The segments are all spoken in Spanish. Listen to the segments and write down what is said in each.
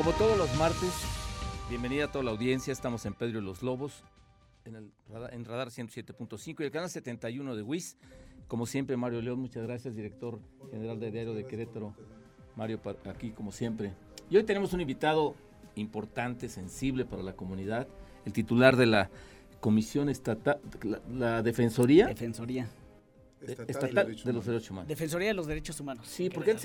como todos los martes, bienvenida a toda la audiencia. Estamos en Pedro y los Lobos, en, el radar, en Radar 107.5 y el canal 71 de WIS. Como siempre, Mario León, muchas gracias, director general de Diario de Querétaro. Mario, aquí como siempre. Y hoy tenemos un invitado importante, sensible para la comunidad, el titular de la Comisión Estatal, la, la Defensoría. Defensoría. Estatal, de, los Derechos Humanos. Defensoría de los Derechos Humanos. Sí, porque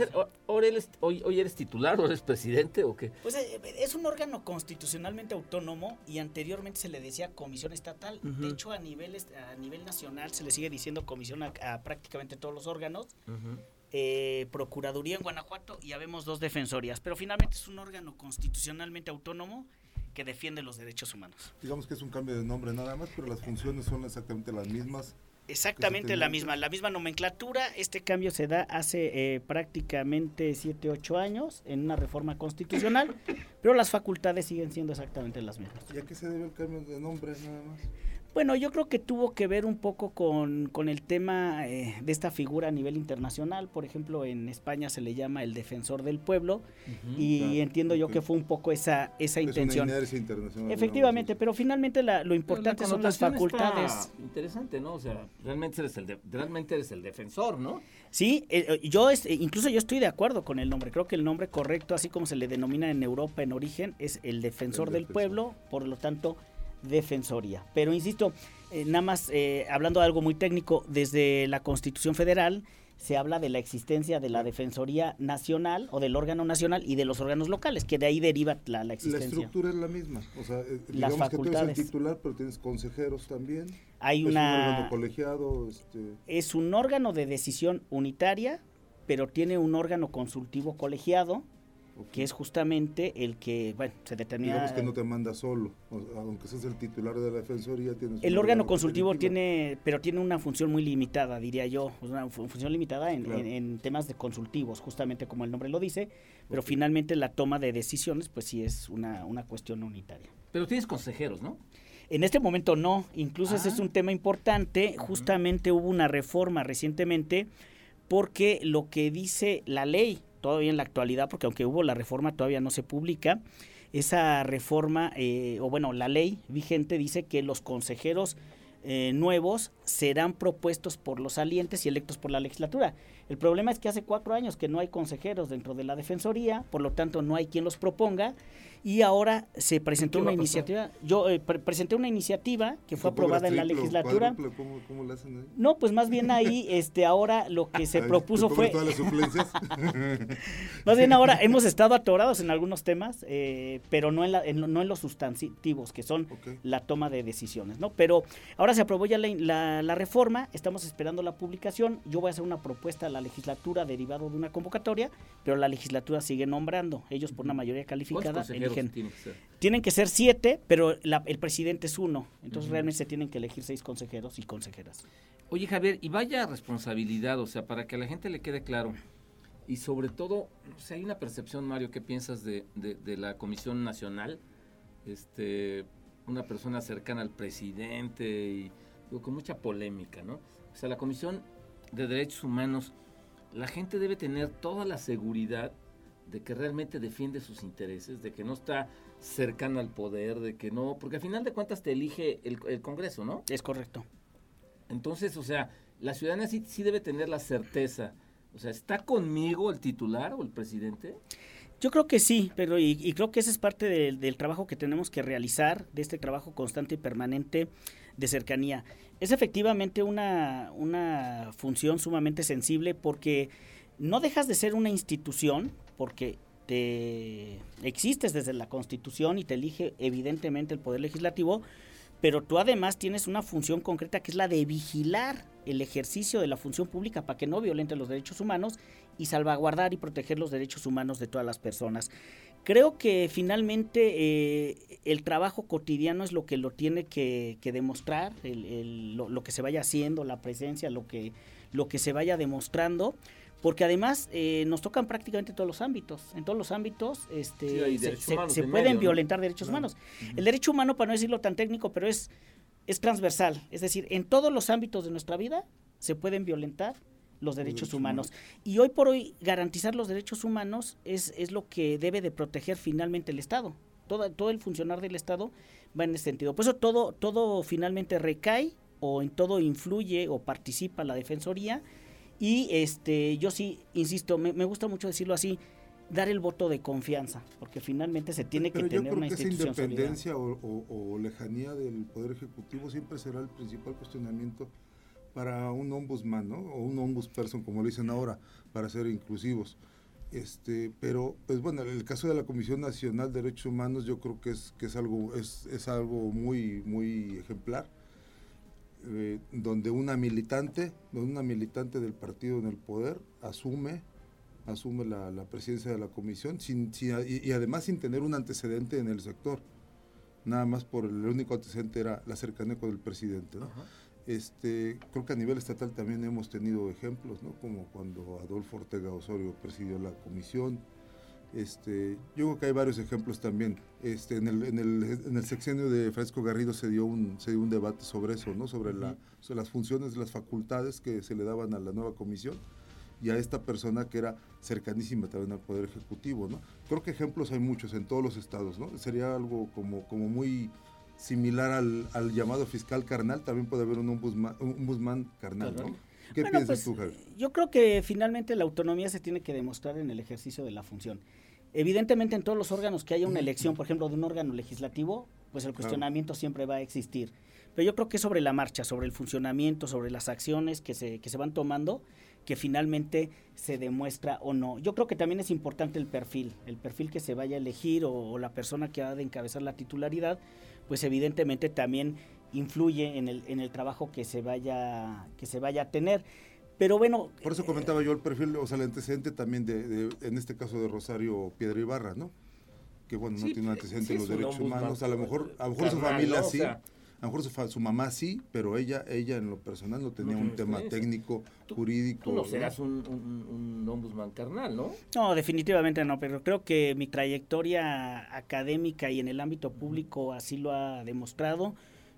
hoy, eres, hoy, hoy, eres titular o eres presidente o qué? Pues eh, es un órgano constitucionalmente autónomo y anteriormente se le decía comisión estatal. De hecho, a nivel, a nivel nacional se le sigue diciendo comisión a, prácticamente todos los órganos. Eh, Procuraduría en Guanajuato y habemos dos defensorías, pero finalmente es un órgano constitucionalmente autónomo que defiende los derechos humanos. Digamos que es un cambio de nombre nada más, pero las funciones son exactamente las mismas Exactamente la misma, la misma nomenclatura. Este cambio se da hace eh, prácticamente 7, 8 años en una reforma constitucional, pero las facultades siguen siendo exactamente las mismas. ¿Y a qué se debe el cambio de nombre nada más? Bueno, yo creo que tuvo que ver un poco con, el tema eh, de esta figura a nivel internacional. Por ejemplo, en España se le llama el defensor del pueblo y entiendo yo que fue un poco esa, esa es intención. Una internacional, Efectivamente, pero finalmente lo importante son las facultades. interesante, ¿no? O sea, realmente eres el, realmente eres el defensor, ¿no? Sí, eh, eh, yo incluso yo estoy de acuerdo con el nombre. Creo que el nombre correcto, así como se le denomina en Europa en origen, es el defensor del pueblo. Por lo tanto, defensoría. Pero insisto, eh, nada más eh, hablando de algo muy técnico, desde la Constitución Federal se habla de la existencia de la Defensoría Nacional o del órgano nacional y de los órganos locales, que de ahí deriva la, existencia. La estructura es la misma, o sea, eh, Las digamos facultades. que tú eres el titular, pero tienes consejeros también. Hay es una... un órgano colegiado. Este... Es un órgano de decisión unitaria, pero tiene un órgano consultivo colegiado que es justamente el que, bueno, se determina... Digamos que no te manda solo, aunque seas el titular de la Defensoría, tienes... El órgano consultivo tiene, pero tiene una función muy limitada, diría yo, una función limitada en, temas de consultivos, justamente como el nombre lo dice, pero finalmente la toma de decisiones, pues sí es una, una cuestión unitaria. Pero tienes consejeros, ¿no? En este momento no, incluso ese es ah. un tema importante, justamente hubo una reforma recientemente porque lo que dice la ley todavía en la actualidad, porque aunque hubo la reforma todavía no se publica, esa reforma, eh, o bueno, la ley vigente dice que los consejeros eh, nuevos serán propuestos por los salientes y electos por la legislatura. El problema es que hace cuatro años que no hay consejeros dentro de la Defensoría, por lo tanto no hay quien los proponga y ahora se presentó una iniciativa, yo eh, presenté una iniciativa que fue aprobada en la legislatura. ¿cómo, hacen ahí? No, pues más bien ahí, este, ahora lo que se propuso fue... Todas las suplencias? más bien ahora hemos estado atorados en algunos temas, eh, pero no en, la, no en los sustantivos, que son la toma de decisiones, ¿no? Pero ahora se aprobó ya la, la, reforma, estamos esperando la publicación, yo voy a hacer una propuesta a la legislatura derivado de una convocatoria, pero la legislatura sigue nombrando, ellos por una mayoría calificada tienen que ser siete, pero el presidente es uno. Entonces realmente se tienen que elegir seis consejeros y consejeras. Oye Javier, y vaya responsabilidad, o sea, para que a la gente le quede claro. Y sobre todo, si hay una percepción, Mario, ¿qué piensas de, la Comisión Nacional? Este, una persona cercana al presidente y con mucha polémica, ¿no? O sea, la Comisión de Derechos Humanos, la gente debe tener toda la seguridad de que realmente defiende sus intereses, de que no está cercano al poder, de que no, porque al final de cuentas te elige el, Congreso, ¿no? Es correcto. Entonces, o sea, la ciudadanía sí, sí debe tener la certeza, o sea, ¿está conmigo el titular o el presidente? Yo creo que sí, pero y, creo que ese es parte del trabajo que tenemos que realizar, de este trabajo constante y permanente de cercanía. Es efectivamente una, una función sumamente sensible porque no dejas de ser una institución, porque te existes desde la Constitución y te elige evidentemente el Poder Legislativo, pero tú además tienes una función concreta que es la de vigilar el ejercicio de la función pública para que no violente los derechos humanos y salvaguardar y proteger los derechos humanos de todas las personas. Creo que finalmente eh, el trabajo cotidiano es lo que lo tiene que, demostrar, lo, lo, que se vaya haciendo, la presencia, lo que, lo que se vaya demostrando porque además eh, nos tocan prácticamente todos los ámbitos. En todos los ámbitos este, se, pueden violentar derechos humanos. El derecho humano, para no decirlo tan técnico, pero es, es transversal. Es decir, en todos los ámbitos de nuestra vida se pueden violentar los derechos humanos. Y hoy por hoy garantizar los derechos humanos es, es lo que debe de proteger finalmente el Estado. Todo, todo el funcionar del Estado va en ese sentido. Por eso todo, todo finalmente recae o en todo influye o participa la Defensoría. Y este, yo sí, insisto, me, me gusta mucho decirlo así, dar el voto de confianza, porque finalmente se tiene que tener una institución esa independencia o, lejanía del Poder Ejecutivo siempre será el principal cuestionamiento para un ombudsman, ¿no? O un ombudsperson, como lo dicen ahora, para ser inclusivos. Este, pero, pues bueno, el caso de la Comisión Nacional de Derechos Humanos yo creo que es, que es algo, es, es algo muy, muy ejemplar. Eh, donde una militante, donde una militante del partido en el poder asume asume la, presidencia de la comisión sin, y, además sin tener un antecedente en el sector. Nada más por el único antecedente era la cercanía con el presidente. Este, creo que a nivel estatal también hemos tenido ejemplos, ¿no? como cuando Adolfo Ortega Osorio presidió la comisión. Este, yo creo que hay varios ejemplos también. Este, en, el, en, el, en el sexenio de Francisco Garrido se dio un, se dio un debate sobre eso, ¿no? sobre, la, sobre las funciones, las facultades que se le daban a la nueva comisión y a esta persona que era cercanísima también al Poder Ejecutivo, ¿no? Creo que ejemplos hay muchos en todos los estados, ¿no? Sería algo como, como muy similar al, al llamado fiscal carnal, también puede haber un ombudsman, carnal, ¿no? ¿Qué piensas pues, tú, Javier? Yo creo que finalmente la autonomía se tiene que demostrar en el ejercicio de la función. Evidentemente en todos los órganos que haya una elección, por ejemplo, de un órgano legislativo, pues el cuestionamiento siempre va a existir. Pero yo creo que sobre la marcha, sobre el funcionamiento, sobre las acciones que se, que se van tomando, que finalmente se demuestra o no. Yo creo que también es importante el perfil, el perfil que se vaya a elegir o, la persona que ha de encabezar la titularidad, pues evidentemente también influye en el, en el trabajo que se vaya que se vaya a tener. Pero bueno. Por eso comentaba yo el perfil, o sea, el antecedente también de, en este caso de Rosario Piedra Ibarra, ¿no? Que bueno, no tiene un antecedente en los derechos humanos. A lo mejor, a lo mejor su familia sí a lo mejor su, mamá sí, pero ella ella en lo personal no tenía un tema técnico, jurídico. Tú no serás un, un, ombudsman carnal, ¿no? No, definitivamente no, pero creo que mi trayectoria académica y en el ámbito público así lo ha demostrado.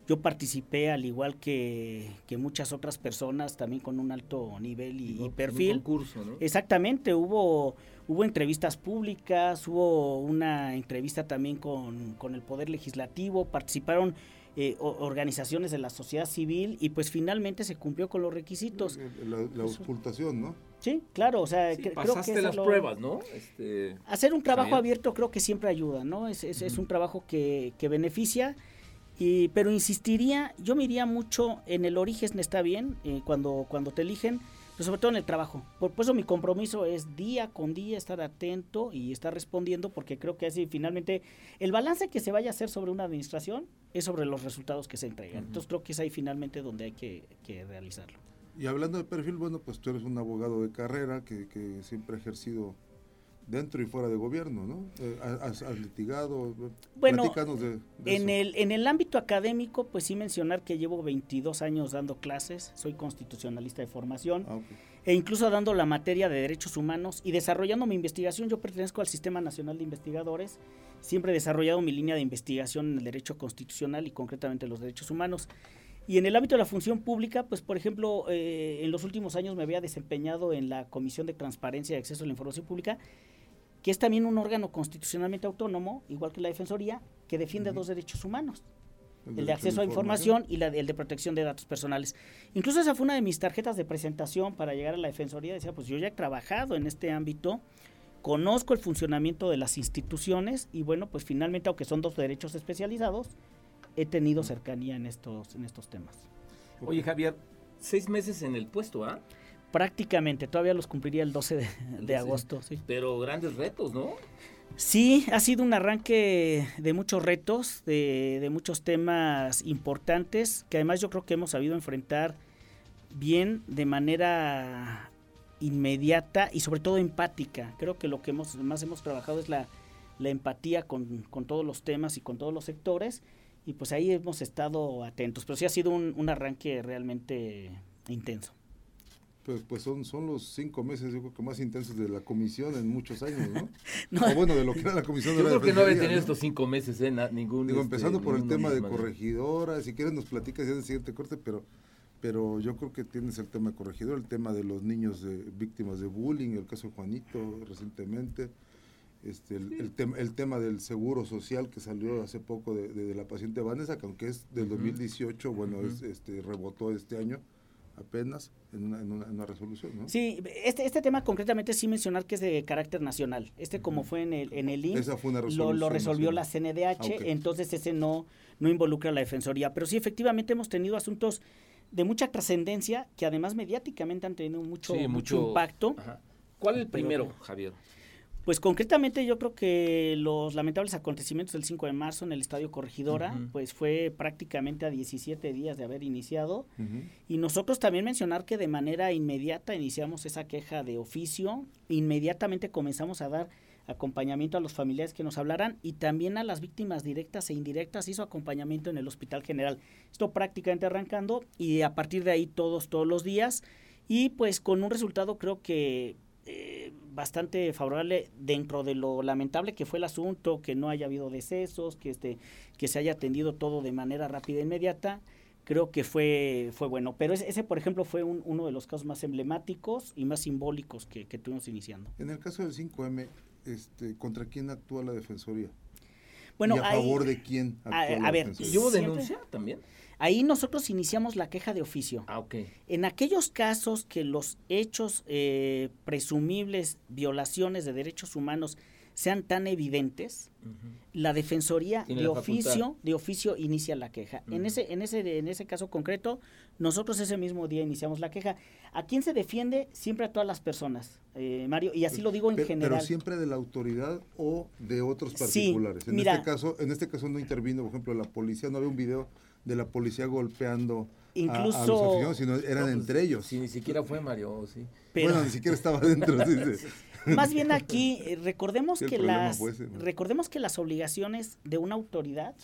Yo participé al igual que, muchas otras personas, también con un alto nivel y, perfil. concurso, ¿no? Exactamente, hubo, hubo entrevistas públicas, hubo una entrevista también con, con el Poder Legislativo, participaron eh, organizaciones de la sociedad civil y pues finalmente se cumplió con los requisitos. La, la auscultación, ¿no? Sí, claro, o sea, creo que las pruebas, ¿no? Este, hacer un trabajo abierto creo que siempre ayuda, ¿no? Es, es, es un trabajo que, que beneficia, y, pero insistiría, yo me iría mucho en el origen, está bien, eh, cuando, cuando te eligen, pero sobre todo en el trabajo. Por, eso mi compromiso es día con día estar atento y estar respondiendo porque creo que así finalmente el balance que se vaya a hacer sobre una administración es sobre los resultados que se entregan. Entonces creo que es ahí finalmente donde hay que, realizarlo. Y hablando de perfil, bueno, pues tú eres un abogado de carrera que, que siempre ha ejercido dentro y fuera de gobierno, ¿no? Eh, has, litigado? Bueno, en, El, en el ámbito académico, pues sí mencionar que llevo 22 años dando clases, soy constitucionalista de formación, ah, e incluso dando la materia de derechos humanos y desarrollando mi investigación. Yo pertenezco al Sistema Nacional de Investigadores, siempre he desarrollado mi línea de investigación en el derecho constitucional y concretamente los derechos humanos. Y en el ámbito de la función pública, pues por ejemplo, eh, en los últimos años me había desempeñado en la Comisión de Transparencia y Acceso a la Información Pública que es también un órgano constitucionalmente autónomo, igual que la Defensoría, que defiende dos derechos humanos. El, de acceso a información y la, el de protección de datos personales. Incluso esa fue una de mis tarjetas de presentación para llegar a la Defensoría. Decía, pues yo ya he trabajado en este ámbito, conozco el funcionamiento de las instituciones y bueno, pues finalmente, aunque son dos derechos especializados, he tenido cercanía en estos, en estos temas. Oye Javier, seis meses en el puesto, ¿ah? Prácticamente, todavía los cumpliría el 12 de, agosto. Sí. Pero grandes retos, ¿no? Sí, ha sido un arranque de muchos retos, de, de, muchos temas importantes, que además yo creo que hemos sabido enfrentar bien de manera inmediata y sobre todo empática. Creo que lo que hemos, más hemos trabajado es la, la empatía con, con, todos los temas y con todos los sectores, y pues ahí hemos estado atentos, pero sí ha sido un, un arranque realmente intenso. Pues, pues son, son los cinco meses, yo creo que más intensos de la comisión en muchos años, ¿no? O bueno, de lo que era la comisión de yo creo que no había tenido estos cinco meses, ¿eh? ningún. Digo, empezando este, por el tema de corregidora, si quieres nos platicas ya en el siguiente corte, pero pero yo creo que tienes el tema corregidor, el tema de los niños de, víctimas de bullying, el caso de Juanito recientemente, este, el, tema, el tema del seguro social que salió hace poco de, la paciente Vanessa, que aunque es del 2018, bueno, es, este, rebotó este año apenas en una, en una, resolución, ¿no? Sí, este, este tema concretamente sí mencionar que es de carácter nacional. Este como fue en el, en el IMSS, lo, lo, resolvió la CNDH, ah, entonces ese no, no involucra a la Defensoría. Pero sí, efectivamente hemos tenido asuntos de mucha trascendencia que además mediáticamente han tenido mucho, mucho, impacto. ¿Cuál es el primero, Javier? Pues concretamente yo creo que los lamentables acontecimientos del 5 de marzo en el Estadio Corregidora, pues fue prácticamente a 17 días de haber iniciado. Y nosotros también mencionar que de manera inmediata iniciamos esa queja de oficio, inmediatamente comenzamos a dar acompañamiento a los familiares que nos hablaran y también a las víctimas directas e indirectas hizo acompañamiento en el Hospital General. Esto prácticamente arrancando y a partir de ahí todos, todos los días y pues con un resultado creo que bastante favorable dentro de lo lamentable que fue el asunto, que no haya habido decesos, que este, que se haya atendido todo de manera rápida e inmediata, creo que fue, fue bueno. Pero ese, por ejemplo, fue uno de los casos más emblemáticos y más simbólicos que, que tuvimos iniciando. En el caso del 5M, este, ¿contra quién actúa la Defensoría? Bueno, ¿Y a favor de quién actúa a, ver, ¿y hubo denuncia también? Ahí nosotros iniciamos la queja de oficio. Ah, ok. En aquellos casos que los hechos eh, presumibles, violaciones de derechos humanos, sean tan evidentes, la defensoría de oficio, de oficio inicia la queja. En ese, en ese, en ese caso concreto, nosotros ese mismo día iniciamos la queja. ¿A quién se defiende? Siempre a todas las personas, eh, Mario, y así lo digo en general. Pero siempre de la autoridad o de otros particulares. en este caso, en este caso no intervino, por ejemplo, la policía, no había un video de la policía golpeando Incluso, a, los aficionados, sino eran pues, entre ellos. Si ni siquiera fue Mario, sí. bueno, ni siquiera estaba dentro. Más bien aquí, eh, recordemos que las recordemos que las obligaciones de una autoridad,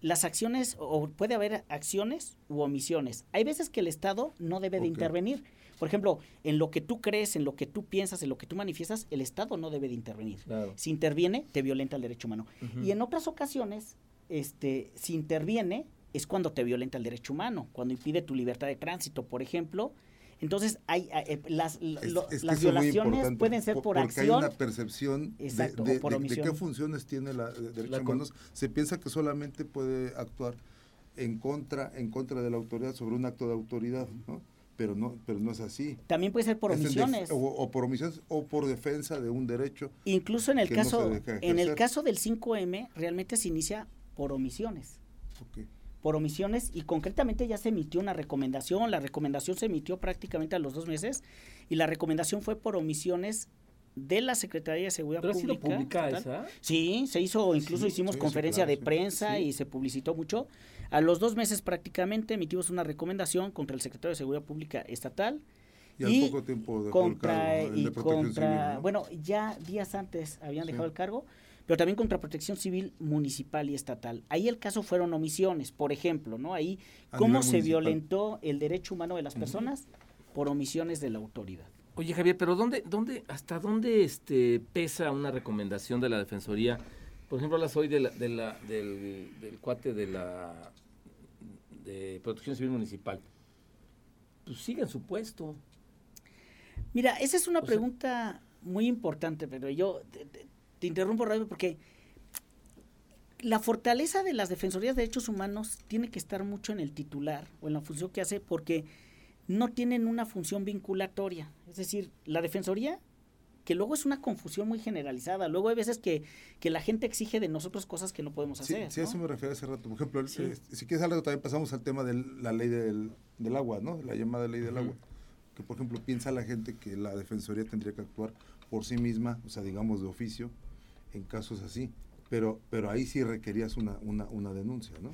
las acciones, o puede haber acciones u omisiones. Hay veces que el Estado no debe de intervenir. Por ejemplo, en lo que tú crees, en lo que tú piensas, en lo que tú manifiestas, el Estado no debe de intervenir. Si interviene, te violenta el derecho humano. Y en otras ocasiones, este, si interviene, es cuando te violenta el derecho humano, cuando impide tu libertad de tránsito, por ejemplo, entonces, hay, eh, las, las violaciones pueden ser por, acción. Porque hay una percepción de, qué funciones tiene la de derechos humanos. Se piensa que solamente puede actuar en contra, en contra de la autoridad sobre un acto de autoridad, ¿no? Pero no, pero no es así. También puede ser por omisiones. O, por omisiones o por defensa de un derecho. Incluso en el caso, en el caso del 5M, realmente se inicia por omisiones. Okay por omisiones y concretamente ya se emitió una recomendación, la recomendación se emitió prácticamente a los dos meses y la recomendación fue por omisiones de la Secretaría de Seguridad ¿Pero Pública. Ha sido publicada esa? Sí, se hizo, incluso hicimos conferencia de prensa y se publicitó mucho. A los dos meses prácticamente emitimos una recomendación contra el Secretario de Seguridad Pública Estatal. Y, al poco tiempo dejó contra, el cargo, y contra, bueno, ya días antes habían dejado el cargo pero también contra protección civil municipal y estatal. Ahí el caso fueron omisiones, por ejemplo, ¿no? Ahí cómo se violentó el derecho humano de las personas por omisiones de la autoridad. Oye Javier, pero ¿dónde, dónde, hasta dónde este, pesa una recomendación de la Defensoría? Por ejemplo, las hoy de la, de la, del, del cuate de la de Protección Civil Municipal. Pues sigue en su puesto. Mira, esa es una pregunta muy importante, pero yo te interrumpo rápido porque la fortaleza de las defensorías de derechos humanos tiene que estar mucho en el titular o en la función que hace porque no tienen una función vinculatoria. Es decir, la defensoría, que luego es una confusión muy generalizada. Luego hay veces que, que la gente exige de nosotros cosas que no podemos hacer. Sí, eso me refiero hace rato. Por ejemplo, eh, si quieres algo, también pasamos al tema de la ley del, del agua, ¿no? La llamada ley del agua. Que, por ejemplo, piensa la gente que la defensoría tendría que actuar por sí misma, o sea, digamos, de oficio, en casos así, pero, pero ahí sí requerías una, una, una denuncia, ¿no?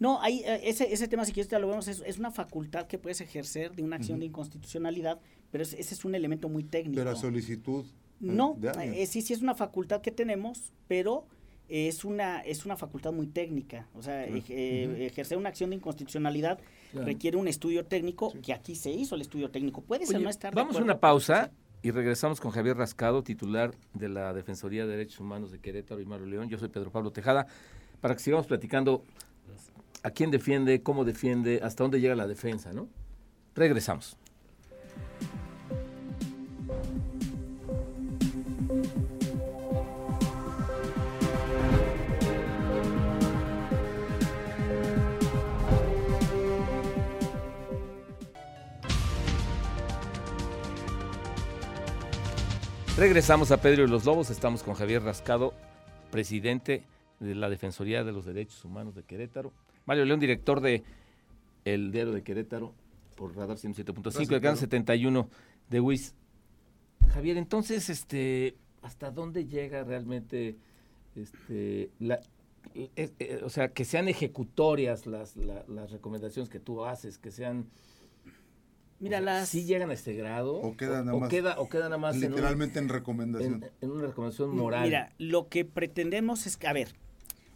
No, ahí, eh, ese, ese tema, si quieres, ya lo vemos, es, es una facultad que puedes ejercer de una acción de inconstitucionalidad, pero ese es un elemento muy técnico. Pero a solicitud. Eh, no, eh, sí, sí es una facultad que tenemos, pero es una, es una facultad muy técnica. O sea, ejercer una acción de inconstitucionalidad requiere un estudio técnico, que aquí se hizo el estudio técnico. Puede ser no estar Vamos a una pausa. Y regresamos con Javier Rascado, titular de la Defensoría de Derechos Humanos de Querétaro y Mario León. Yo soy Pedro Pablo Tejada, para que sigamos platicando a quién defiende, cómo defiende, hasta dónde llega la defensa, ¿no? Regresamos. Regresamos a Pedro y los Lobos. Estamos con Javier Rascado, presidente de la Defensoría de los Derechos Humanos de Querétaro. Mario León, director de El Diario de Querétaro, por Radar 107.5, el canal 71 de WIS. Javier, entonces, este, ¿hasta dónde llega realmente este, la, eh, eh, o sea, que sean ejecutorias las, las recomendaciones que tú haces, que sean Mira, las... ¿Sí llegan a este grado? ¿O queda nada más? queda, o queda nada más literalmente en, recomendación. En, una recomendación moral. Mira, lo que pretendemos es que, a ver,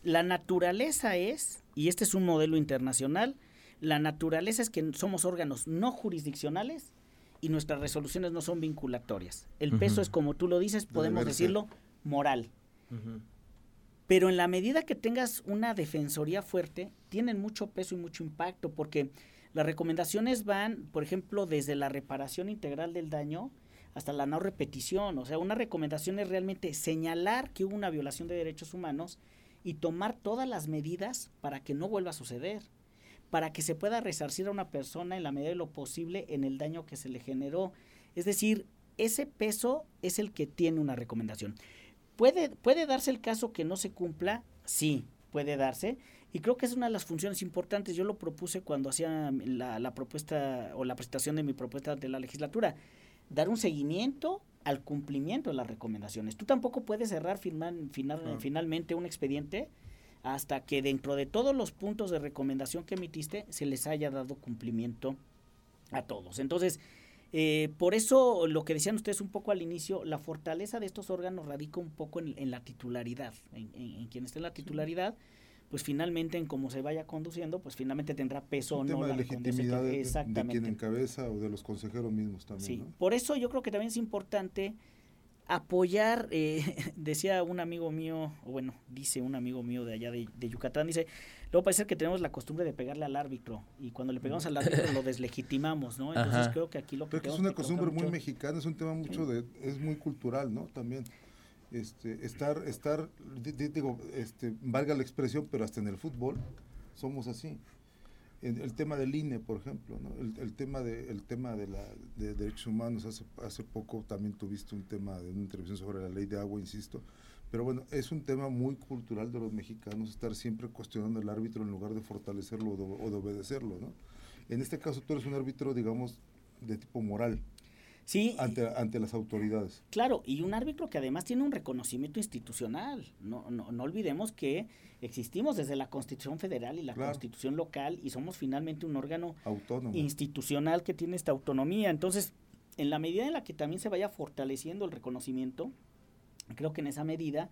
la naturaleza es, y este es un modelo internacional, la naturaleza es que somos órganos no jurisdiccionales y nuestras resoluciones no son vinculatorias. El peso es, como tú lo dices, podemos decirlo, moral. Pero en la medida que tengas una defensoría fuerte, tienen mucho peso y mucho impacto, porque las recomendaciones van, por ejemplo, desde la reparación integral del daño hasta la no repetición. O sea, una recomendación es realmente señalar que hubo una violación de derechos humanos y tomar todas las medidas para que no vuelva a suceder, para que se pueda resarcir a una persona en la medida de lo posible en el daño que se le generó. Es decir, ese peso es el que tiene una recomendación. ¿Puede, puede darse el caso que no se cumpla? Sí, puede darse, y creo que es una de las funciones importantes. Yo lo propuse cuando hacía la, propuesta o la presentación de mi propuesta de la legislatura. Dar un seguimiento al cumplimiento de las recomendaciones. Tú tampoco puedes cerrar final, finalmente un expediente hasta que dentro de todos los puntos de recomendación que emitiste se les haya dado cumplimiento a todos. Entonces, eh, por eso lo que decían ustedes un poco al inicio, la fortaleza de estos órganos radica un poco en, la titularidad, en, en, quien esté en la titularidad pues finalmente en cómo se vaya conduciendo, pues finalmente tendrá peso o no. Tema de legitimidad de, de, quien encabeza o de los consejeros mismos también. Sí, por eso yo creo que también es importante apoyar, eh, decía un amigo mío, o bueno, dice un amigo mío de allá de, Yucatán, dice, luego parece que tenemos la costumbre de pegarle al árbitro y cuando le pegamos al árbitro lo deslegitimos, ¿no? Entonces creo que aquí lo que... Pero es una costumbre muy mexicana, es un tema mucho de, es muy cultural, ¿no? También este, estar, estar, digo, este, valga la expresión, pero hasta en el fútbol somos así. el tema del INE, por ejemplo, el, tema de, el tema de, la, de derechos humanos, hace, hace poco también tuviste un tema de una intervención sobre la ley de agua, insisto, pero bueno, es un tema muy cultural de los mexicanos estar siempre cuestionando al árbitro en lugar de fortalecerlo o de, obedecerlo, ¿no? En este caso tú eres un árbitro, digamos, de tipo moral, Sí. Ante, ante las autoridades. Claro, y un árbitro que además tiene un reconocimiento institucional. No, no, no olvidemos que existimos desde la Constitución Federal y la Constitución local y somos finalmente un órgano Autónomo. institucional que tiene esta autonomía. Entonces, en la medida en la que también se vaya fortaleciendo el reconocimiento, creo que en esa medida,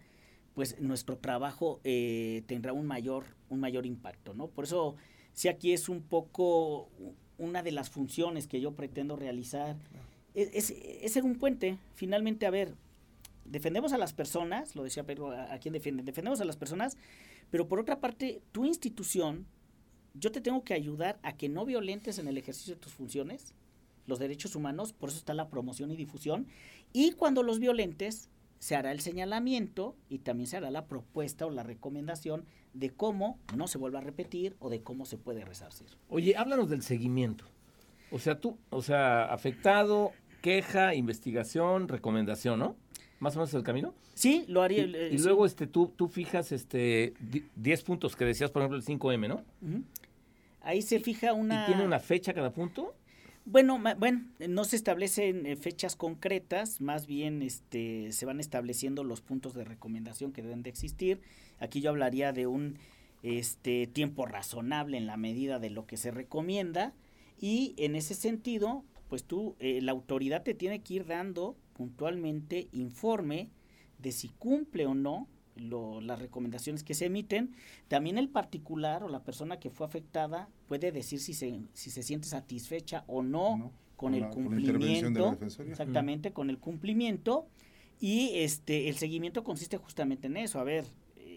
pues nuestro trabajo eh, tendrá un mayor, un mayor impacto, ¿no? Por eso, si aquí es un poco una de las funciones que yo pretendo realizar es, ser un puente. Finalmente, a ver, defendemos a las personas, lo decía Pedro, ¿a, quién defienden? Defendemos a las personas, pero por otra parte, tu institución, yo te tengo que ayudar a que no violentes en el ejercicio de tus funciones los derechos humanos, por eso está la promoción y difusión, y cuando los violentes, se hará el señalamiento y también se hará la propuesta o la recomendación de cómo no se vuelva a repetir o de cómo se puede resarcir. Oye, háblanos del seguimiento. O sea, tú, o sea, afectado, queja, investigación, recomendación, ¿no? Más o menos el camino. Sí, lo haría. Y, eh, luego este tú tú fijas este 10 puntos que decías, por ejemplo, el 5M, ¿no? Ahí se fija una ¿Y tiene una fecha cada punto? Bueno, bueno, no se establecen eh, fechas concretas, más bien este se van estableciendo los puntos de recomendación que deben de existir. Aquí yo hablaría de un este tiempo razonable en la medida de lo que se recomienda y en ese sentido, pues tú, eh, la autoridad te tiene que ir dando puntualmente informe de si cumple o no las recomendaciones que se emiten. También el particular o la persona que fue afectada puede decir si se, si se siente satisfecha o no, con, el cumplimiento. exactamente, con el cumplimiento. Y este el seguimiento consiste justamente en eso. A ver,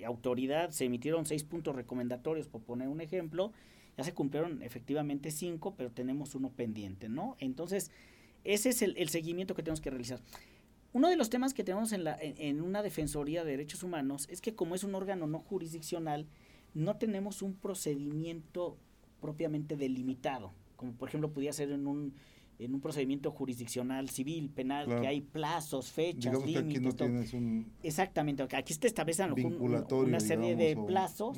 autoridad se emitieron seis puntos recomendatorios, por poner un ejemplo, ya se cumplieron efectivamente cinco, pero tenemos uno pendiente, ¿no? Entonces, ese es el, seguimiento que tenemos que realizar. Uno de los temas que tenemos en, la, en, una Defensoría de Derechos Humanos es que como es un órgano no jurisdiccional, no tenemos un procedimiento propiamente delimitado, como por ejemplo pudiera ser en un en un procedimiento jurisdiccional civil, penal, que hay plazos, fechas, límites. Exactamente, aquí te establecen una serie de plazos,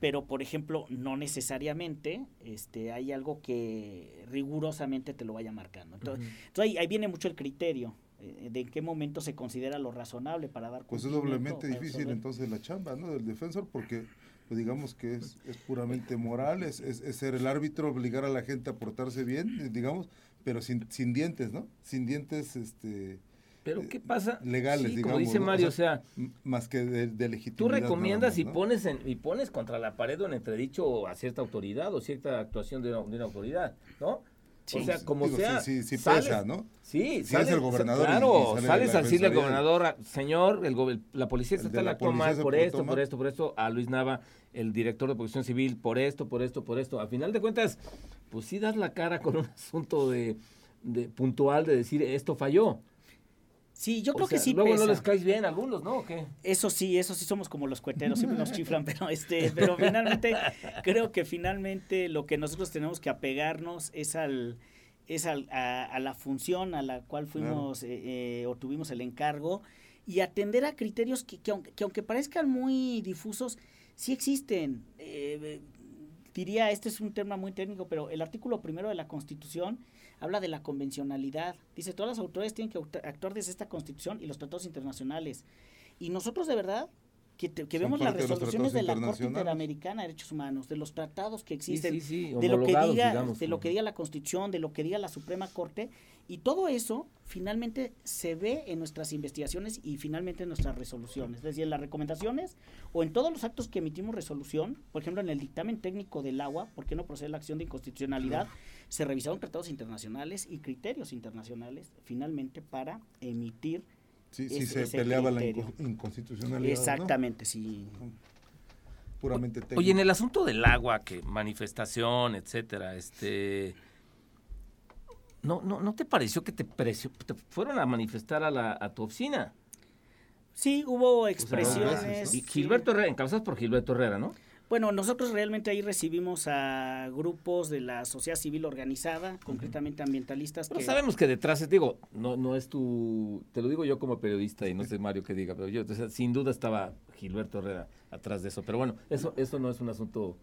pero por ejemplo, no necesariamente este, hay algo que rigurosamente te lo vaya marcando. Entonces, ahí, viene mucho el criterio eh, de en qué momento se considera lo razonable para dar Pues es doblemente difícil entonces la chamba ¿no? del defensor porque pues digamos que es, es puramente moral, es, es, ser el árbitro, obligar a la gente a portarse bien, eh, digamos, pero sin, sin dientes, ¿no? Sin dientes, este... Pero ¿qué pasa? Legales, digamos. Como dice Mario, o sea, más que de, de legitimidad. Tú recomiendas y pones en, y pones contra la pared un entredicho a cierta autoridad o cierta actuación de una, autoridad, ¿no? o sea, como sea. Sí, sí, pesa, ¿no? Sí, si es el gobernador. Claro, sales a decirle al gobernador, señor, el, la policía estatal actuó mal por esto, por esto, por esto, a Luis Nava, el director de protección civil, por esto, por esto, por esto. A final de cuentas, pues sí das la cara con un asunto de, puntual de decir esto falló. Sí, yo creo que sí luego no les caes bien a algunos, ¿no? Eso sí, eso sí somos como los cueteros, siempre nos chiflan, pero este, pero finalmente creo que finalmente lo que nosotros tenemos que apegarnos es al es al, a, la función a la cual fuimos eh, eh, o tuvimos el encargo y atender a criterios que, que, aunque, que aunque parezcan muy difusos, sí existen. Eh, diría, este es un tema muy técnico, pero el artículo primero de la Constitución habla de la convencionalidad. Dice, todas las autoridades tienen que actuar desde esta Constitución y los tratados internacionales. Y nosotros de verdad que, vemos las resoluciones de, la Corte Interamericana de Derechos Humanos, de los tratados que existen, de lo que diga, de lo que diga la Constitución, de lo que diga la Suprema Corte, y todo eso finalmente se ve en nuestras investigaciones y finalmente en nuestras resoluciones, es decir, en las recomendaciones o en todos los actos que emitimos resolución, por ejemplo, en el dictamen técnico del agua, ¿por qué no procede la acción de inconstitucionalidad? Se revisaron tratados internacionales y criterios internacionales finalmente para emitir Sí, sí se peleaba la inconstitucionalidad. Exactamente, sí. Puramente técnico. Oye, en el asunto del agua, que manifestación, etcétera, este. ¿No, no, ¿No te pareció que te, te fueron a manifestar a, la, a tu oficina? Sí, hubo expresiones. Gilberto Herrera, encabezados por Gilberto Herrera, ¿no? Bueno, nosotros realmente ahí recibimos a grupos de la sociedad civil organizada, concretamente ambientalistas. Pero sabemos que detrás, digo, no, no es tu, te lo digo yo como periodista y no sé Mario que diga, pero yo, sin duda estaba Gilberto Herrera atrás de eso. Pero bueno, eso, eso no es un asunto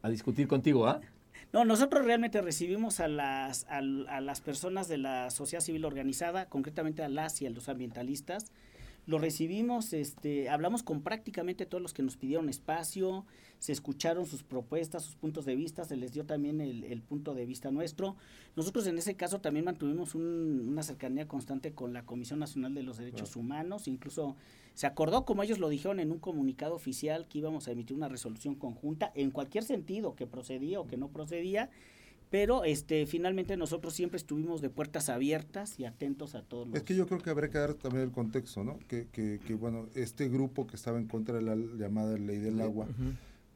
a discutir contigo, ¿ah? No, nosotros realmente recibimos a las, a, a las personas de la sociedad civil organizada, concretamente a las y a los ambientalistas, lo recibimos, este, hablamos con prácticamente todos los que nos pidieron espacio, se escucharon sus propuestas, sus puntos de vista, se les dio también el, punto de vista nuestro. Nosotros en ese caso también mantuvimos una cercanía constante con la Comisión Nacional de los Derechos Humanos, incluso se acordó, como ellos lo dijeron en un comunicado oficial, que íbamos a emitir una resolución conjunta en cualquier sentido, que procedía o que no procedía, pero este finalmente nosotros siempre estuvimos de puertas abiertas y atentos a todos los... Es que yo creo que habría que dar también el contexto, ¿no? Que, que, que bueno, este grupo que estaba en contra de la llamada ley del agua,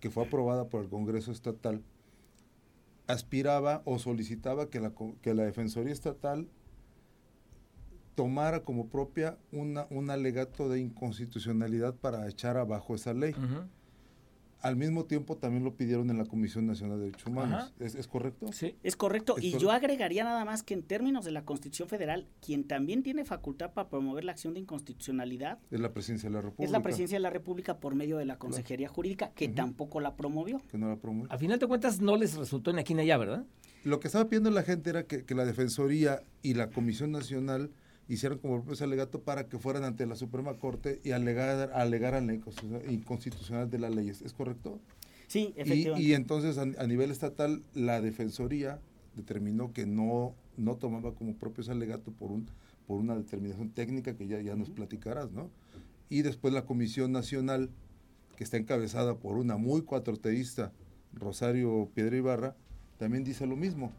que fue aprobada por el Congreso Estatal, aspiraba o solicitaba que la, que la Defensoría Estatal tomara como propia una, un alegato de inconstitucionalidad para echar abajo esa ley al mismo tiempo también lo pidieron en la Comisión Nacional de Derechos Humanos. ¿Es, correcto? Sí. Es correcto. y yo agregaría nada más que en términos de la Constitución Federal, quien también tiene facultad para promover la acción de inconstitucionalidad es la Presidencia de la República. Es la Presidencia de la República por medio de la Consejería Jurídica, que tampoco la promovió. Que no la promovió. A final de cuentas no les resultó en aquí ni allá, ¿verdad? Lo que estaba pidiendo la gente era que, que la Defensoría y la Comisión Nacional hicieron como propio alegato para que fueran ante la Suprema Corte y alegar, alegaran la inconstitucional de las leyes. ¿Es correcto? Sí, efectivamente. Y, entonces a, nivel estatal la Defensoría determinó que no, no tomaba como propio ese alegato por, un, por una determinación técnica que ya, ya nos platicarás, ¿no? Y después la Comisión Nacional, que está encabezada por una muy cuatroteísta, Rosario Piedra Ibarra, también dice lo mismo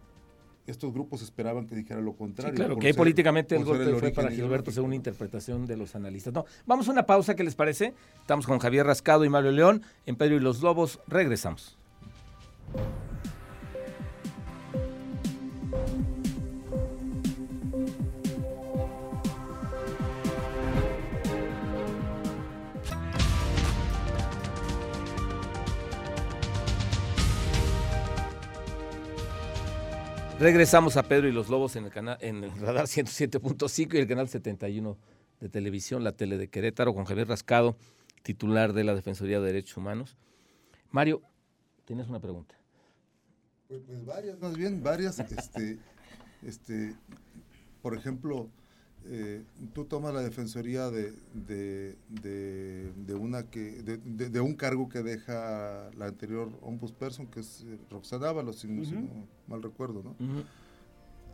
estos grupos esperaban que dijera lo contrario. claro, que políticamente el golpe fue para Gilberto según una interpretación de los analistas. No, vamos a una pausa, ¿qué les parece? Estamos con Javier Rascado y Mario León en Pedro y los Lobos. Regresamos. Regresamos a Pedro y los Lobos en el canal en el radar 107.5 y el canal 71 de televisión, la tele de Querétaro, con Javier Rascado, titular de la Defensoría de Derechos Humanos. Mario, tienes una pregunta. Pues, pues varias, más bien varias. este, este, por ejemplo, eh, tú tomas la defensoría de, de, una que de, un cargo que deja la anterior ombudsperson que es eh, Roxana Ábalos si, no mal recuerdo no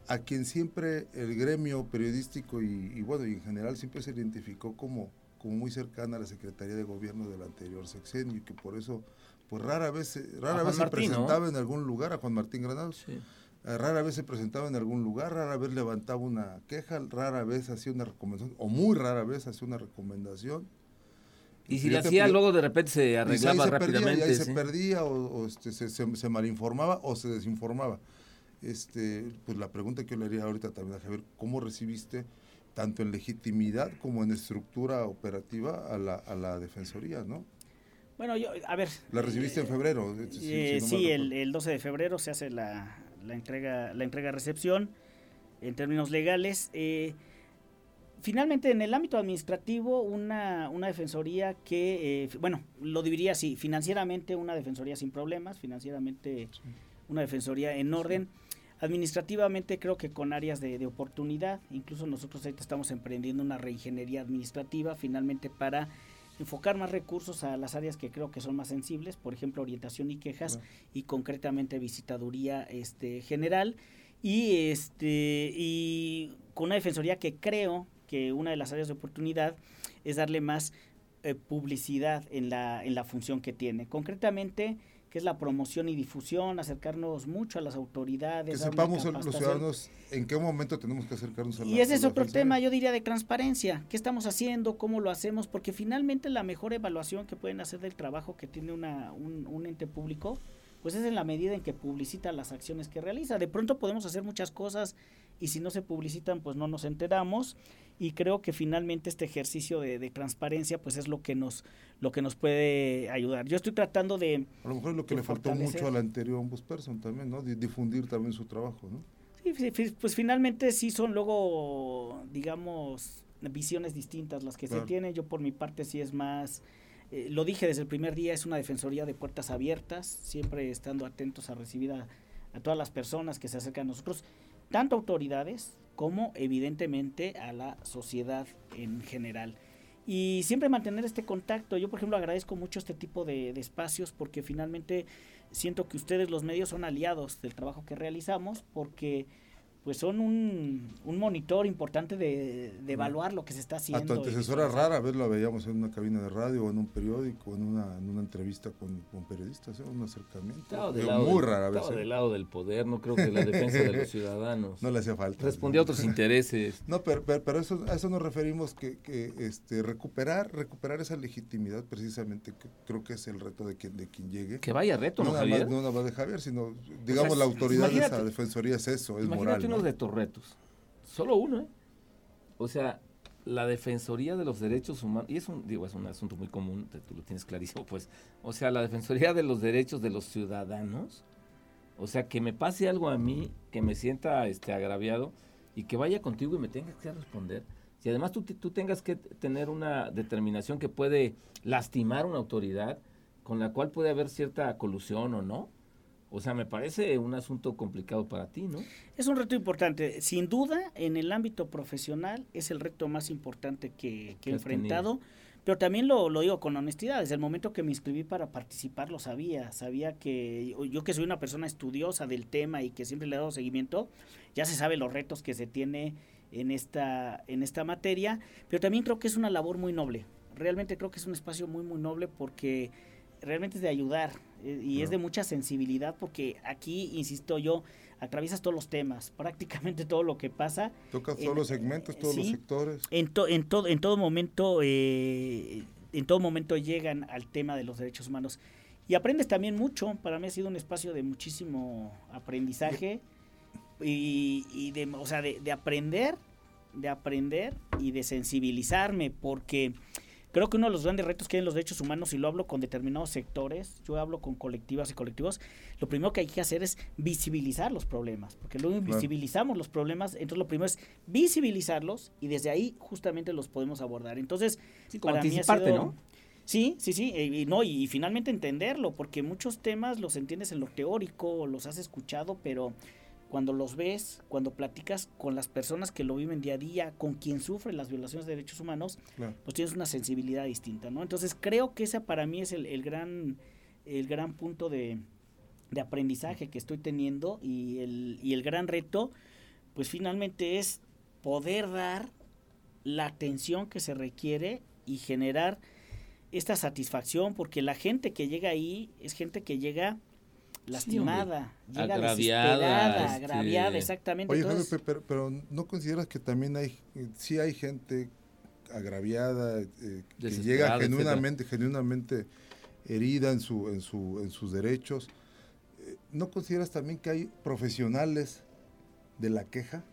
a quien siempre el gremio periodístico y, bueno y en general siempre se identificó como como muy cercana a la secretaría de gobierno del anterior sexenio y que por eso pues rara vez rara vez se presentaba en algún lugar a Juan Martín Granados. Sí rara vez se presentaba en algún lugar, rara vez levantaba una queja, rara vez hacía una recomendación, o muy rara vez hacía una recomendación. Y si la hacía, luego de repente se arreglaba rápidamente. Perdía, y se perdía, o, este, se, se, malinformaba o se desinformaba. Este, pues la pregunta que yo le haría ahorita también a Javier, ¿cómo recibiste tanto en legitimidad como en estructura operativa a la, a la Defensoría, no? Bueno, yo, a ver. ¿La recibiste en febrero? Eh, sí, el, el 12 de febrero se hace la, la entrega, la entrega-recepción en términos legales. Eh, finalmente, en el ámbito administrativo, una, una defensoría que, eh, bueno, lo diría así, financieramente una defensoría sin problemas, financieramente una defensoría en orden. Administrativamente creo que con áreas de, de, oportunidad, incluso nosotros ahorita estamos emprendiendo una reingeniería administrativa finalmente para enfocar más recursos a las áreas que creo que son más sensibles, por ejemplo, orientación y quejas y concretamente visitaduría este general y este y con una defensoría que creo que una de las áreas de oportunidad es darle más eh, publicidad en la en la función que tiene. Concretamente que es la promoción y difusión, acercarnos mucho a las autoridades. Que sepamos los ciudadanos en qué momento tenemos que acercarnos a la Y ese es otro tema, yo diría, de transparencia. ¿Qué estamos haciendo? ¿Cómo lo hacemos? Porque finalmente la mejor evaluación que pueden hacer del trabajo que tiene una, un, un ente público, pues es en la medida en que publicita las acciones que realiza. De pronto podemos hacer muchas cosas y si no se publicitan, pues no nos enteramos y creo que finalmente este ejercicio de, transparencia pues es lo que nos lo que nos puede ayudar. Yo estoy tratando de a lo mejor es lo que le faltó mucho al anterior ombudsperson también, ¿no? difundir también su trabajo, ¿no? Sí, pues finalmente sí son luego digamos visiones distintas las que se tienen. Yo por mi parte sí es más eh, lo dije desde el primer día, es una defensoría de puertas abiertas, siempre estando atentos a recibir a, a todas las personas que se acercan a nosotros, tanto autoridades como evidentemente a la sociedad en general. Y siempre mantener este contacto. Yo, por ejemplo, agradezco mucho este tipo de, espacios porque finalmente siento que ustedes, los medios, son aliados del trabajo que realizamos porque pues son un, un monitor importante de, de, evaluar lo que se está haciendo. A tu antecesora rara vez la veíamos en una cabina de radio o en un periódico, en una, en una entrevista con, con periodistas, ¿eh? un acercamiento. muy rara vez. Estaba ¿eh? del lado del poder, no creo que la defensa de los ciudadanos. No le hacía falta. Respondía a otros intereses. No, pero, pero, eso, a eso nos referimos que, que este, recuperar, recuperar esa legitimidad precisamente, que creo que es el reto de quien, de quien llegue. Que vaya reto, ¿no, Javier? no nada más de Javier, sino, digamos, la autoridad de esa defensoría es eso, es moral de tus retos. Solo uno, ¿eh? O sea, la defensoría de los derechos humanos, y es un, digo, es un asunto muy común, tú lo tienes clarísimo, pues, o sea, la defensoría de los derechos de los ciudadanos, o sea, que me pase algo a mí, que me sienta este agraviado y que vaya contigo y me tenga que responder. Si además tú, tú tengas que tener una determinación que puede lastimar una autoridad, con la cual puede haber cierta colusión o no, o sea, me parece un asunto complicado para ti, ¿no? Es un reto importante. Sin duda, en el ámbito profesional es el reto más importante que, he enfrentado. Pero también lo, lo, digo con honestidad. Desde el momento que me inscribí para participar lo sabía. Sabía que yo que soy una persona estudiosa del tema y que siempre le he dado seguimiento, ya se sabe los retos que se tiene en esta, en esta materia. Pero también creo que es una labor muy noble. Realmente creo que es un espacio muy, muy noble porque realmente es de ayudar eh, y es de mucha sensibilidad porque aquí, insisto yo, atraviesas todos los temas, prácticamente todo lo que pasa. Tocas todos los segmentos, todos los sectores. En, en, todo en todo momento, eh, en todo momento llegan al tema de los derechos humanos. Y aprendes también mucho. Para mí ha sido un espacio de muchísimo aprendizaje y, y de, o sea, de, de aprender, de aprender y de sensibilizarme, porque Creo que uno de los grandes retos que hay en los derechos humanos, y lo hablo con determinados sectores, yo hablo con colectivas y colectivos, lo primero que hay que hacer es visibilizar los problemas, porque luego visibilizamos los problemas, entonces lo primero es visibilizarlos y desde ahí justamente los podemos abordar. Entonces, para mí ha sido, ¿no? Sí, sí, sí, y, no, y, finalmente entenderlo, porque muchos temas los entiendes en lo teórico, los has escuchado, pero cuando los ves, cuando platicas con las personas que lo viven día a día, con quien sufre las violaciones de derechos humanos, pues tienes una sensibilidad distinta, ¿no? Entonces creo que esa para mí es el, gran, el gran punto de, aprendizaje que estoy teniendo y el, y el gran reto, pues finalmente es poder dar la atención que se requiere y generar esta satisfacción, porque la gente que llega ahí es gente que llega lastimada, llega agraviada, este, agraviada, exactamente. Oye, pero, ¿no consideras que también hay, sí hay gente agraviada, eh, que llega genuinamente, genuinamente herida en, su, en, su, en sus derechos? Eh, ¿No consideras también que hay profesionales de la queja?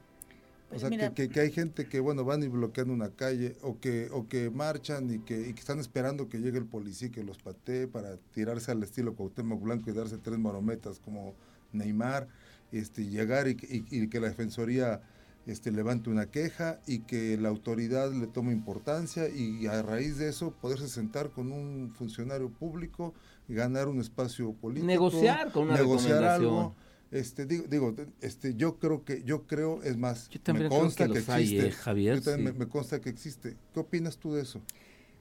O sea, que, que, hay gente que, bueno, van y bloquean una calle o que, o que marchan y que, y que están esperando que llegue el policía y que los patee para tirarse al estilo Cuauhtémoc Blanco y darse tres marometas como Neymar, este, llegar y, y, que la defensoría este, levante una queja y que la autoridad le tome importancia y a raíz de eso poderse sentar con un funcionario público y ganar un espacio político. Negociar con una negociar algo este, digo, digo, este, yo creo que, yo creo, es más, me consta que, existe. Javier, me, consta que existe. ¿Qué opinas tú de eso?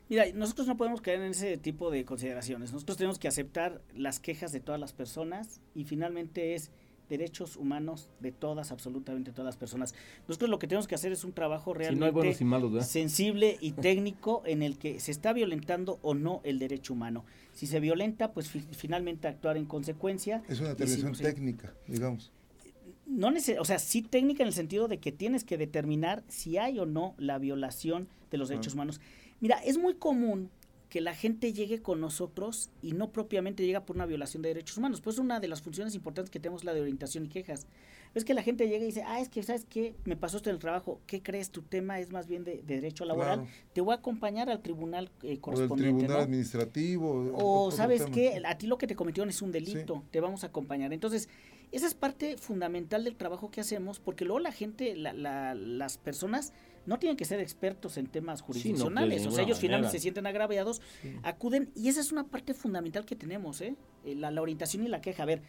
Mira, nosotros no podemos caer en ese tipo de consideraciones. Nosotros tenemos que aceptar las quejas de todas las personas y finalmente es derechos humanos de todas, absolutamente todas las personas. Nosotros lo que tenemos que hacer es un trabajo realmente sensible y técnico en el que se está violentando o no el derecho humano. Si se violenta, pues finalmente actuar en consecuencia. Es una determinación técnica, digamos. No o sea, sí técnica en el sentido de que tienes que determinar si hay o no la violación de los derechos humanos. Mira, es muy común que la gente llegue con nosotros y no propiamente llega por una violación de derechos humanos. Pues una de las funciones importantes que tenemos es la de orientación y quejas. Es que la gente llega y dice, ah, es que, ¿sabes qué? Me pasó esto en el trabajo. ¿Qué crees? Tu tema es más bien de, derecho laboral. Te voy a acompañar al tribunal eh, correspondiente. O tribunal administrativo. O, ¿sabes qué? A ti lo que te cometieron es un delito. Te vamos a acompañar. Entonces, esa es parte fundamental del trabajo que hacemos, porque luego la gente, la, la, las personas no tienen que ser expertos en temas jurisdiccionales, o sea, ellos finalmente se sienten agraviados, acuden, y esa es una parte fundamental que tenemos, ¿eh? eh la, orientación y la queja. A ver,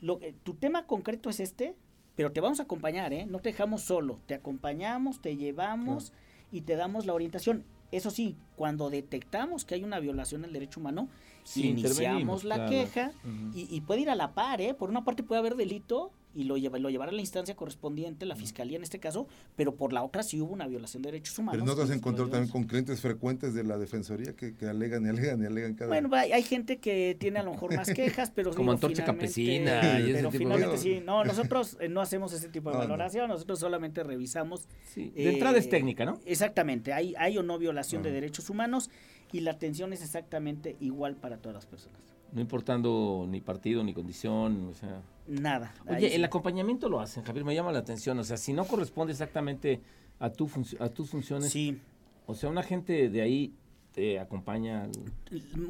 lo, tu tema concreto es este, pero te vamos a acompañar, ¿eh? No te dejamos solo, te acompañamos, te llevamos y te damos la orientación. Eso sí, cuando detectamos que hay una violación del derecho humano, iniciamos la queja y, y, puede ir a la par, ¿eh? Por una parte puede haber delito y lo, lleva, lo a la instancia correspondiente, la fiscalía en este caso, pero por la otra sí hubo una violación de derechos humanos. Pero no te has encontrado también con clientes frecuentes de la defensoría que, alegan y alegan y alegan cada Bueno, hay, gente que tiene a lo mejor más quejas, pero como antorcha campesina y pero finalmente sí, no, nosotros eh, no hacemos ese tipo de valoración, nosotros solamente revisamos. Sí. De entrada es eh, técnica, ¿no? Exactamente, hay, hay o no violación de derechos humanos y la atención es exactamente igual para todas las personas. No importando ni partido ni condición, o sea. Nada. Oye, el acompañamiento lo hacen, Javier, me llama la atención. O sea, si no corresponde exactamente a, tu a tus funciones. Sí. O sea, una gente de ahí te acompaña.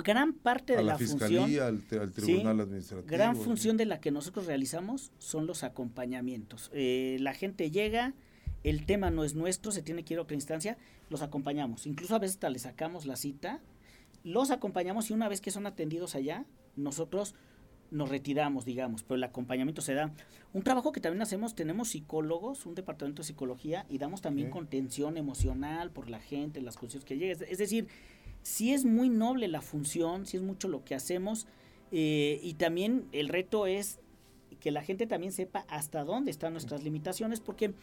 Gran parte de la, la fiscalía, al, tribunal administrativo. Gran función de la que nosotros realizamos son los acompañamientos. Eh, la gente llega, el tema no es nuestro, se tiene que ir a otra instancia, los acompañamos. Incluso a veces hasta le sacamos la cita los acompañamos y una vez que son atendidos allá, nosotros nos retiramos, digamos, pero el acompañamiento se da. Un trabajo que también hacemos, tenemos psicólogos, un departamento de psicología y damos también contención emocional por la gente, las cuestiones que lleguen. Es decir, sí es muy noble la función, sí es mucho lo que hacemos eh, y también el reto es que la gente también sepa hasta dónde están nuestras limitaciones, porque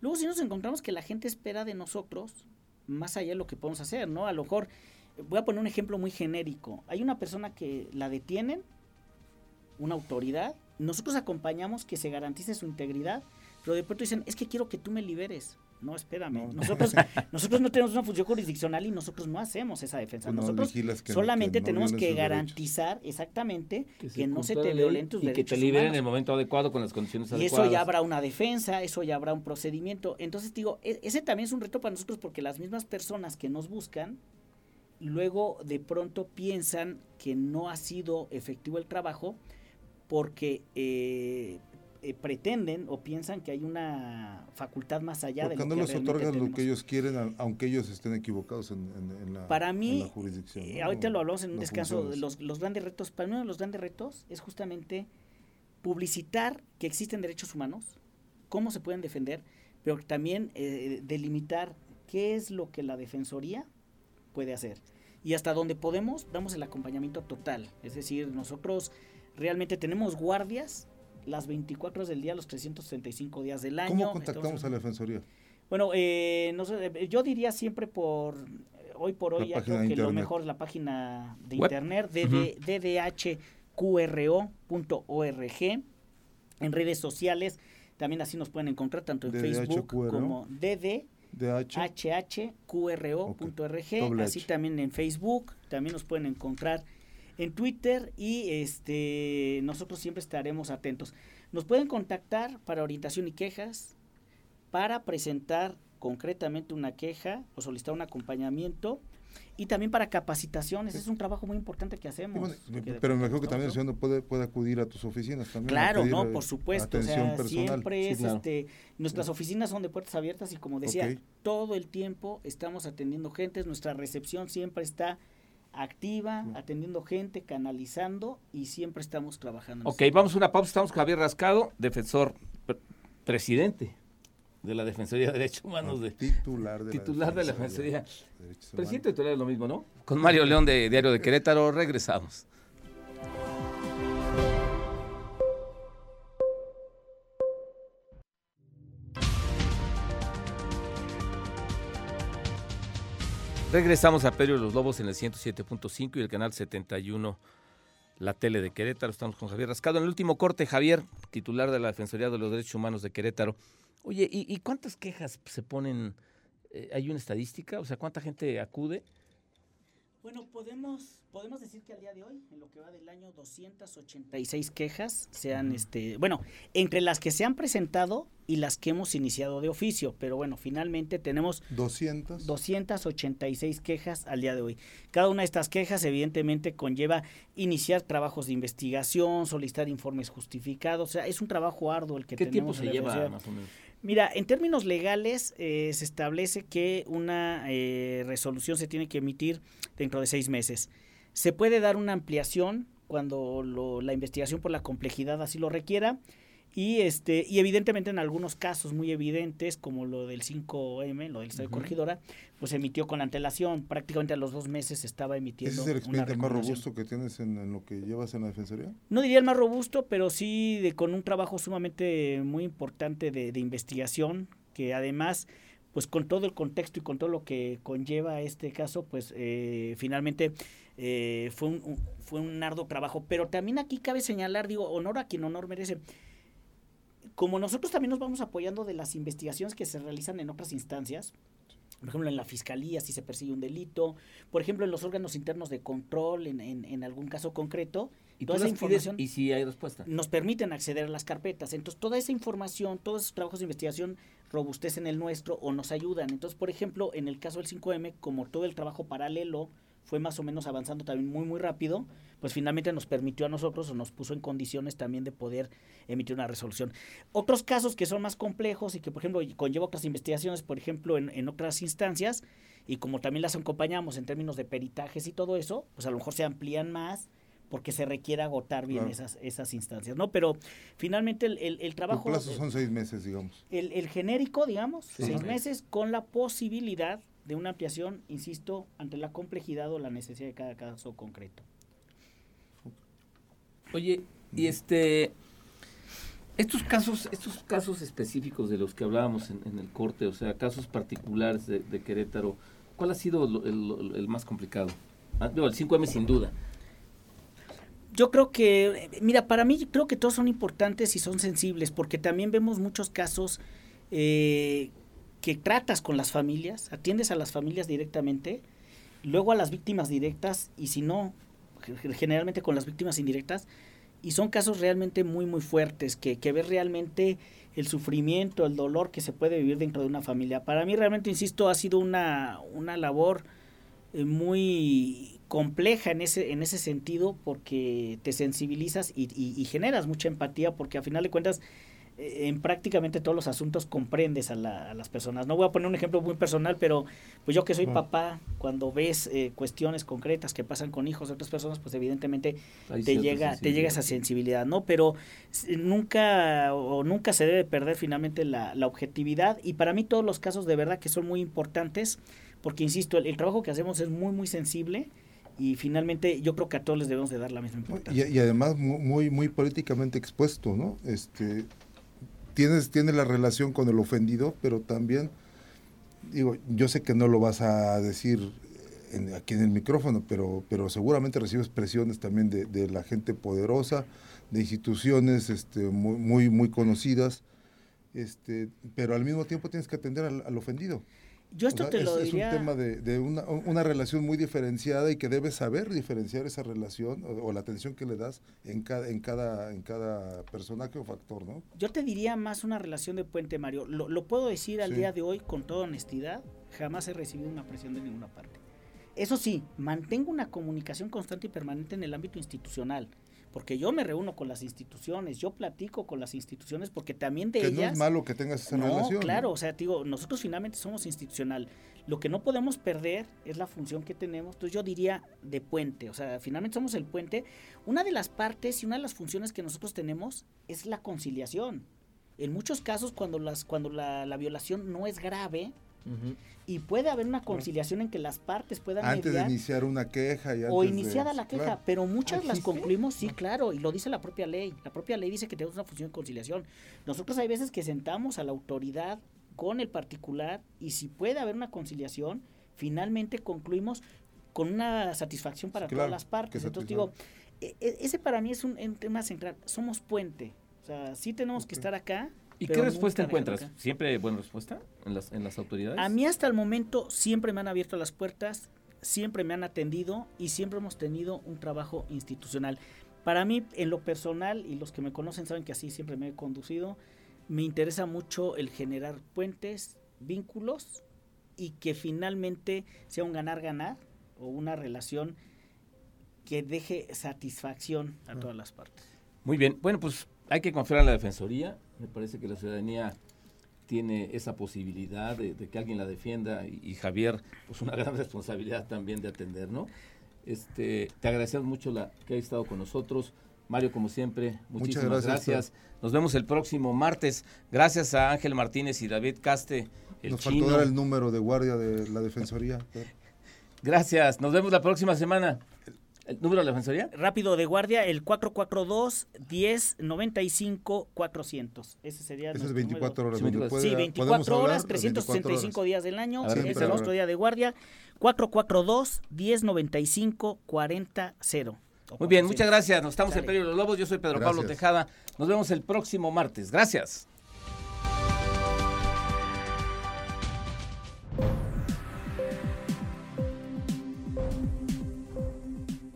luego si nos encontramos que la gente espera de nosotros más allá de lo que podemos hacer, ¿no? A lo mejor voy a poner un ejemplo muy genérico. Hay una persona que la detienen, una autoridad, nosotros acompañamos que se garantice su integridad, pero de pronto dicen, es que quiero que tú me liberes. No, espérame. Nosotros, nosotros no tenemos una función jurisdiccional y nosotros no hacemos esa defensa. Nosotros solamente tenemos que garantizar exactamente que, no se te violen tus y que te liberen en el momento adecuado con las condiciones adecuadas. Y eso ya habrá una defensa, eso ya habrá un procedimiento. Entonces digo, e, ese también es un reto para nosotros porque las mismas personas que nos buscan luego de pronto piensan que no ha sido efectivo el trabajo porque eh, eh, pretenden o piensan que hay una facultad más allá de lo que no les otorgan lo que ellos quieren, aunque ellos estén equivocados en, la, para mí, jurisdicción. Eh, ahorita lo hablamos en un descanso, los, los grandes retos, para mí los grandes retos es justamente publicitar que existen derechos humanos, cómo se pueden defender, pero también eh, delimitar qué es lo que la Defensoría puede hacer. Y hasta donde podemos, damos el acompañamiento total. Es decir, nosotros realmente tenemos guardias las 24 horas del día, los 365 días del año. ¿Cómo contactamos a la Defensoría? Bueno, eh, no sé, eh, yo diría siempre por, hoy por hoy, ya creo que lo mejor es la página de internet, ddhqro.org, en redes sociales, también así nos pueden encontrar, tanto en Facebook como ddhqro.org, así también en Facebook, también nos pueden encontrar en Twitter y este nosotros siempre estaremos atentos. Nos pueden contactar para orientación y quejas, para presentar concretamente una queja o solicitar un acompañamiento y también para capacitaciones. Es un trabajo muy importante que hacemos. pero me imagino que también el ciudadano puede, puede acudir a tus oficinas también. Claro, no, eh, por supuesto. O sea, siempre es, este, nuestras oficinas son de puertas abiertas y como decía, todo el tiempo estamos atendiendo gente, nuestra recepción siempre está activa, atendiendo gente, canalizando y siempre estamos trabajando. Ok, vamos a una pausa. Estamos con Javier Rascado, defensor, presidente de la Defensoría de Derechos Humanos. de, titular de titular la, de la Defensoría. presidente titular es lo mismo, ¿no? Con Mario León de Diario de Querétaro, regresamos. Regresamos a Perio Los Lobos en el 107.5 y el canal 71, la tele de Querétaro. Estamos con Javier Rascado. En el último corte, Javier, titular de la Defensoría de los Derechos Humanos de Querétaro. Oye, ¿y, cuántas quejas se ponen? Eh, ¿Hay una estadística? O sea, ¿cuánta gente acude? Bueno, podemos, podemos decir que al día de hoy, en lo que va del año, 286 quejas se han, este, bueno, entre las que se han presentado y las que hemos iniciado de oficio, pero bueno, finalmente tenemos 200. 286 quejas al día de hoy. Cada una de estas quejas evidentemente conlleva iniciar trabajos de investigación, solicitar informes justificados, o sea, es un trabajo arduo el que ¿Qué tenemos. ¿Qué tiempo se lleva más o menos? Mira, en términos legales eh, se establece que una eh, resolución se tiene que emitir dentro de seis meses. Se puede dar una ampliación cuando la investigación por la complejidad así lo requiera y este y evidentemente en algunos casos muy evidentes como lo del 5M, lo del Estado de Corregidora, pues emitió con antelación, prácticamente a los dos meses estaba emitiendo. ¿Ese es el expediente más robusto que tienes en, lo que llevas en la Defensoría? No diría el más robusto, pero sí de, con un trabajo sumamente muy importante de, de investigación, que además pues con todo el contexto y con todo lo que conlleva este caso, pues eh, finalmente eh, fue, un, fue un arduo trabajo. Pero también aquí cabe señalar, digo, honor a quien honor merece como nosotros también nos vamos apoyando de las investigaciones que se realizan en otras instancias, por ejemplo, en la fiscalía, si se persigue un delito, por ejemplo, en los órganos internos de control, en, en, algún caso concreto, ¿Y toda esa información. ¿Y si hay respuesta? Nos permiten acceder a las carpetas. Entonces, toda esa información, todos esos trabajos de investigación robustecen el nuestro o nos ayudan. Entonces, por ejemplo, en el caso del 5M, como todo el trabajo paralelo fue más o menos avanzando también muy, muy rápido, pues finalmente nos permitió a nosotros o nos puso en condiciones también de poder emitir una resolución. Otros casos que son más complejos y que, por ejemplo, conlleva otras investigaciones, por ejemplo, en, en otras instancias, y como también las acompañamos en términos de peritajes y todo eso, pues a lo mejor se amplían más porque se requiere agotar bien esas, esas instancias, ¿no? Pero finalmente el, el, trabajo... Los son seis meses, digamos. El, el genérico, digamos, seis meses con la posibilidad de una ampliación, insisto, ante la complejidad o la necesidad de cada caso concreto. Oye, y este estos casos, estos casos específicos de los que hablábamos en, el corte, o sea, casos particulares de, Querétaro, ¿cuál ha sido el, más complicado? Ah, el 5M sin duda. Yo creo que, mira, para mí creo que todos son importantes y son sensibles, porque también vemos muchos casos eh, que tratas con las familias, atiendes a las familias directamente, luego a las víctimas directas, y si no, generalmente con las víctimas indirectas, y son casos realmente muy, muy fuertes, que, que ves realmente el sufrimiento, el dolor que se puede vivir dentro de una familia. Para mí realmente, insisto, ha sido una, una labor eh, muy compleja en ese, en ese sentido porque te sensibilizas y, y, generas mucha empatía porque a final de cuentas en prácticamente todos los asuntos comprendes a, la, a, las personas. No voy a poner un ejemplo muy personal, pero pues yo que soy papá, cuando ves eh, cuestiones concretas que pasan con hijos de otras personas, pues evidentemente te llega, te llega esa sensibilidad, ¿no? Pero nunca o nunca se debe perder finalmente la, la objetividad y para mí todos los casos de verdad que son muy importantes porque insisto, el, el trabajo que hacemos es muy, muy sensible y finalmente yo creo que a todos les debemos de dar la misma importancia. Y, y además muy, muy políticamente expuesto, ¿no? Este, tienes, tienes la relación con el ofendido, pero también, digo, yo sé que no lo vas a decir aquí en el micrófono, pero, pero seguramente recibes presiones también de, de la gente poderosa, de instituciones este, muy, muy, muy conocidas, este, pero al mismo tiempo tienes que atender al ofendido. Yo esto o sea, te es, lo es diría... un tema de, de una, una, relación muy diferenciada y que debes saber diferenciar esa relación o, o, la atención que le das en cada, en cada, en cada personaje o factor, ¿no? Yo te diría más una relación de puente, Mario. Lo, lo puedo decir al sí. día de hoy con toda honestidad, jamás he recibido una presión de ninguna parte. Eso sí, mantengo una comunicación constante y permanente en el ámbito institucional porque yo me reúno con las instituciones, yo platico con las instituciones, porque también de que ellas... no es malo que tengas esa no, relación. claro, ¿no? o sea, digo, nosotros finalmente somos institucional. Lo que no podemos perder es la función que tenemos, entonces yo diría de puente, o sea, finalmente somos el puente. Una de las partes y una de las funciones que nosotros tenemos es la conciliación. En muchos casos, cuando, las, cuando la, la violación no es grave, Uh -huh. Y puede haber una conciliación en que las partes puedan antes mediar, de iniciar una queja y o iniciada de, la queja, claro. pero muchas las concluimos, sí, claro, y lo dice la propia ley. La propia ley dice que tenemos una función de conciliación. Nosotros hay veces que sentamos a la autoridad con el particular y si puede haber una conciliación, finalmente concluimos con una satisfacción para claro, todas las partes. Entonces digo, e, ese para mí es un, un, tema central. Somos puente. O sea, sí tenemos okay. que estar acá, ¿Y qué respuesta encuentras? ¿Siempre buena respuesta en las, en las autoridades? A mí hasta el momento siempre me han abierto las puertas, siempre me han atendido y siempre hemos tenido un trabajo institucional. Para mí, en lo personal, y los que me conocen saben que así siempre me he conducido, me interesa mucho el generar puentes, vínculos y que finalmente sea un ganar-ganar o una relación que deje satisfacción a todas las partes. Muy bien, bueno, pues hay que confiar en la Defensoría. Me parece que la ciudadanía tiene esa posibilidad de, de que alguien la defienda y, y, Javier, pues una gran responsabilidad también de atender, ¿no? Este, te agradecemos mucho la, que hayas estado con nosotros. Mario, como siempre, muchísimas Muchas gracias. gracias. Nos vemos el próximo martes. Gracias a Ángel Martínez y David Caste. El Nos chino. faltó dar el número de guardia de la Defensoría. Gracias. Nos vemos la próxima semana. ¿El número de la defensoría? Rápido de guardia, el 442-1095-400. Ese sería Ese es 24 número. horas. Sí, puede, sí 24 horas, 365 días del año. Ver, es el nuestro día de guardia. 442-1095-40. Muy bien, muchas gracias. Nos estamos Dale. en Perio de los Lobos. Yo soy Pedro gracias. Pablo Tejada. Nos vemos el próximo martes. Gracias.